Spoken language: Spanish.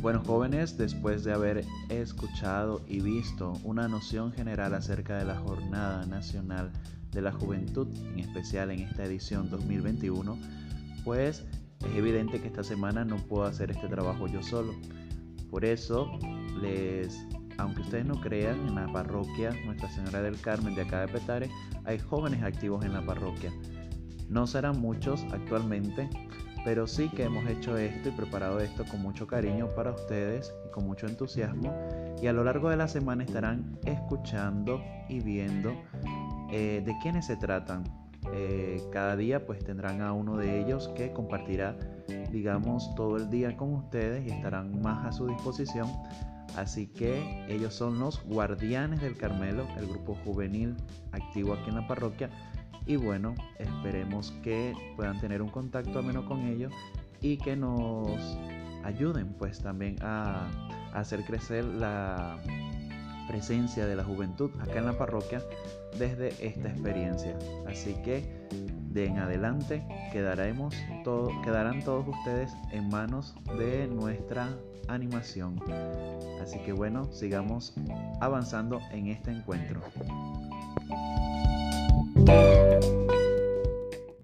Bueno jóvenes, después de haber escuchado y visto una noción general acerca de la Jornada Nacional de la Juventud, en especial en esta edición 2021, pues es evidente que esta semana no puedo hacer este trabajo yo solo. Por eso, les, aunque ustedes no crean, en la parroquia Nuestra Señora del Carmen de acá de Petare hay jóvenes activos en la parroquia. No serán muchos actualmente, pero sí que hemos hecho esto y preparado esto con mucho cariño para ustedes y con mucho entusiasmo. Y a lo largo de la semana estarán escuchando y viendo eh, de quiénes se tratan. Eh, cada día pues tendrán a uno de ellos que compartirá digamos todo el día con ustedes y estarán más a su disposición. Así que ellos son los guardianes del Carmelo, el grupo juvenil activo aquí en la parroquia, y bueno, esperemos que puedan tener un contacto ameno con ellos y que nos ayuden pues también a, hacer crecer la presencia de la juventud acá en la parroquia desde esta experiencia. Así que de en adelante quedaremos quedarán todos ustedes en manos de nuestra animación. Así que bueno, sigamos avanzando en este encuentro.